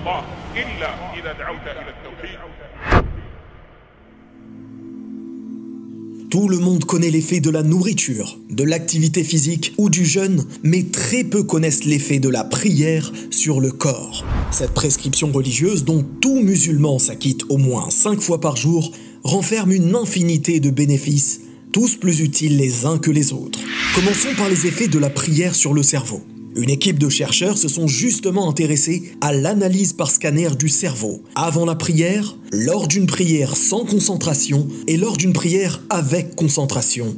الله إلا إذا دعوت إلى التوحيد Tout le monde connaît l'effet de la nourriture, de l'activité physique ou du jeûne, mais très peu connaissent l'effet de la prière sur le corps. Cette prescription religieuse dont tout musulman s'acquitte au moins 5 fois par jour renferme une infinité de bénéfices, tous plus utiles les uns que les autres. Commençons par les effets de la prière sur le cerveau. Une équipe de chercheurs se sont justement intéressés à l'analyse par scanner du cerveau, avant la prière, lors d'une prière sans concentration et lors d'une prière avec concentration.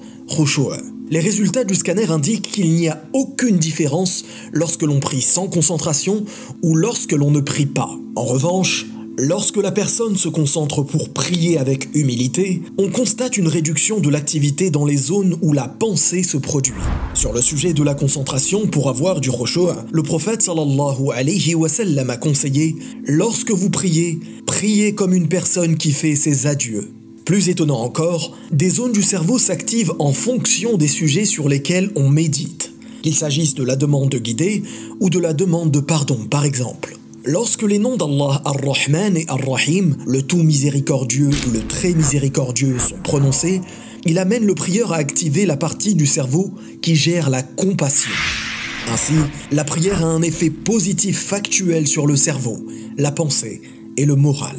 Les résultats du scanner indiquent qu'il n'y a aucune différence lorsque l'on prie sans concentration ou lorsque l'on ne prie pas. En revanche, Lorsque la personne se concentre pour prier avec humilité, on constate une réduction de l'activité dans les zones où la pensée se produit. Sur le sujet de la concentration pour avoir du khushu', le prophète sallallahu alayhi wa sallam a conseillé Lorsque vous priez, priez comme une personne qui fait ses adieux. Plus étonnant encore, des zones du cerveau s'activent en fonction des sujets sur lesquels on médite, qu'il s'agisse de la demande guidée ou de la demande de pardon par exemple. Lorsque les noms d'Allah Ar-Rahman et Ar-Rahim, le tout miséricordieux ou le très miséricordieux, sont prononcés, il amène le prieur à activer la partie du cerveau qui gère la compassion. Ainsi, la prière a un effet positif factuel sur le cerveau, la pensée et le moral.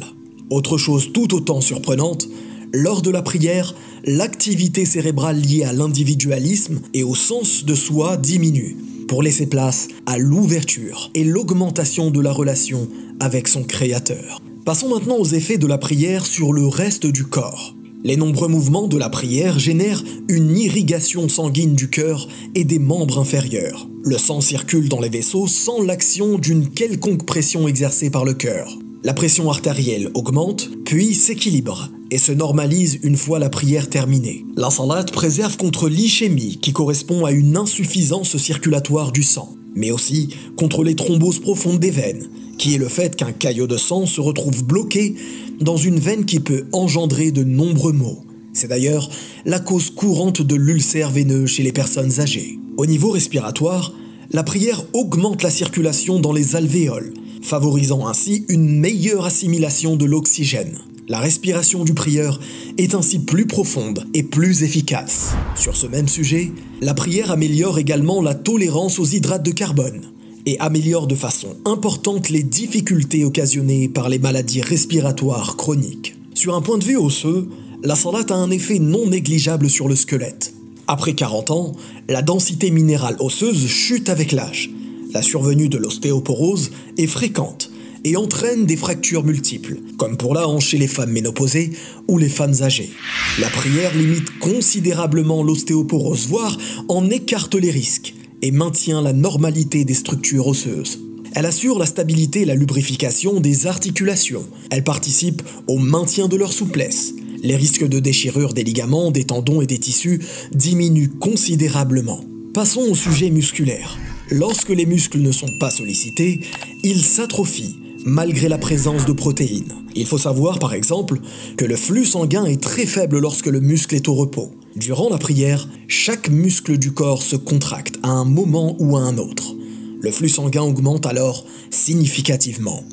Autre chose tout autant surprenante, lors de la prière, l'activité cérébrale liée à l'individualisme et au sens de soi diminue pour laisser place à l'ouverture et l'augmentation de la relation avec son Créateur. Passons maintenant aux effets de la prière sur le reste du corps. Les nombreux mouvements de la prière génèrent une irrigation sanguine du cœur et des membres inférieurs. Le sang circule dans les vaisseaux sans l'action d'une quelconque pression exercée par le cœur. La pression artérielle augmente, puis s'équilibre et se normalise une fois la prière terminée. La préserve contre l'ischémie qui correspond à une insuffisance circulatoire du sang, mais aussi contre les thromboses profondes des veines, qui est le fait qu'un caillot de sang se retrouve bloqué dans une veine qui peut engendrer de nombreux maux. C'est d'ailleurs la cause courante de l'ulcère veineux chez les personnes âgées. Au niveau respiratoire, la prière augmente la circulation dans les alvéoles, favorisant ainsi une meilleure assimilation de l'oxygène. La respiration du prieur est ainsi plus profonde et plus efficace. Sur ce même sujet, la prière améliore également la tolérance aux hydrates de carbone et améliore de façon importante les difficultés occasionnées par les maladies respiratoires chroniques. Sur un point de vue osseux, la salade a un effet non négligeable sur le squelette. Après 40 ans, la densité minérale osseuse chute avec l'âge. La survenue de l'ostéoporose est fréquente et entraîne des fractures multiples, comme pour la hanche chez les femmes ménopausées ou les femmes âgées. La prière limite considérablement l'ostéoporose, voire en écarte les risques, et maintient la normalité des structures osseuses. Elle assure la stabilité et la lubrification des articulations. Elle participe au maintien de leur souplesse. Les risques de déchirure des ligaments, des tendons et des tissus diminuent considérablement. Passons au sujet musculaire. Lorsque les muscles ne sont pas sollicités, ils s'atrophient malgré la présence de protéines. Il faut savoir par exemple que le flux sanguin est très faible lorsque le muscle est au repos. Durant la prière, chaque muscle du corps se contracte à un moment ou à un autre. Le flux sanguin augmente alors significativement.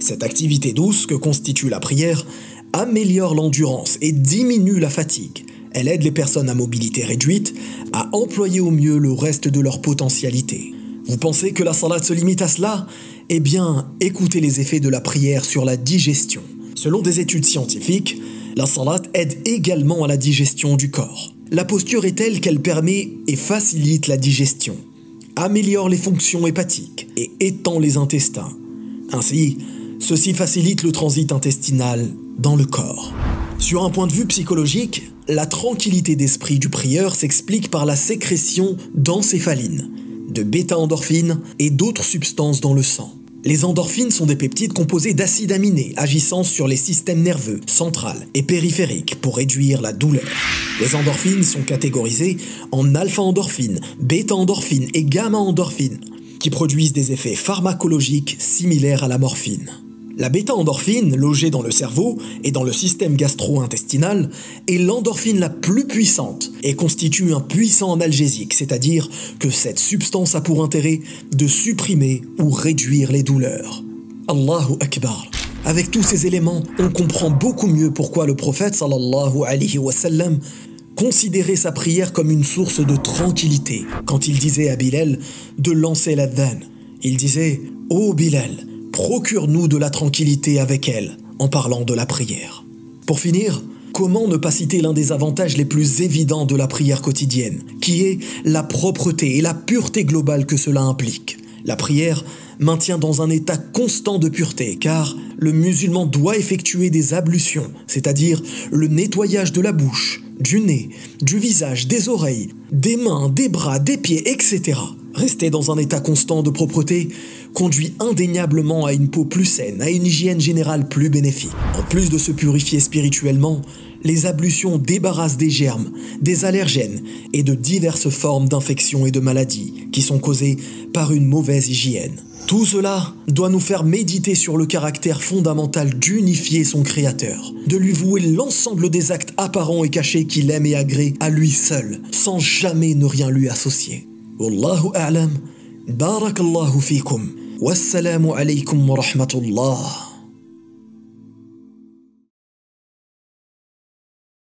Cette activité douce que constitue la prière améliore l'endurance et diminue la fatigue. Elle aide les personnes à mobilité réduite à employer au mieux le reste de leur potentialité. Vous pensez que la salade se limite à cela? Eh bien, écoutez les effets de la prière sur la digestion. Selon des études scientifiques, la salade aide également à la digestion du corps. La posture est telle qu'elle permet et facilite la digestion, améliore les fonctions hépatiques et étend les intestins. Ainsi, ceci facilite le transit intestinal dans le corps. Sur un point de vue psychologique, la tranquillité d'esprit du prieur s'explique par la sécrétion d'encéphaline, de bêta-endorphines et d'autres substances dans le sang. Les endorphines sont des peptides composés d'acides aminés agissant sur les systèmes nerveux central et périphériques pour réduire la douleur. Les endorphines sont catégorisées en alpha-endorphines, bêta-endorphines et gamma-endorphines qui produisent des effets pharmacologiques similaires à la morphine. La bêta-endorphine, logée dans le cerveau et dans le système gastro-intestinal, est l'endorphine la plus puissante et constitue un puissant analgésique, c'est-à-dire que cette substance a pour intérêt de supprimer ou réduire les douleurs. Allahu Akbar. Avec tous ces éléments, on comprend beaucoup mieux pourquoi le prophète sallallahu alayhi wa sallam considérait sa prière comme une source de tranquillité quand il disait à Bilal de lancer la dhan. Il disait Ô Bilal, procure-nous de la tranquillité avec elle en parlant de la prière. Pour finir, comment ne pas citer l'un des avantages les plus évidents de la prière quotidienne, qui est la propreté et la pureté globale que cela implique. La prière maintient dans un état constant de pureté, car le musulman doit effectuer des ablutions, c'est-à-dire le nettoyage de la bouche, du nez, du visage, des oreilles, des mains, des bras, des pieds, etc. Rester dans un état constant de propreté conduit indéniablement à une peau plus saine, à une hygiène générale plus bénéfique. En plus de se purifier spirituellement, les ablutions débarrassent des germes, des allergènes et de diverses formes d'infections et de maladies qui sont causées par une mauvaise hygiène. Tout cela doit nous faire méditer sur le caractère fondamental d'unifier son Créateur, de lui vouer l'ensemble des actes apparents et cachés qu'il aime et agrée à lui seul, sans jamais ne rien lui associer. والله أعلم. بارك الله فيكم. والسلام عليكم ورحمة الله.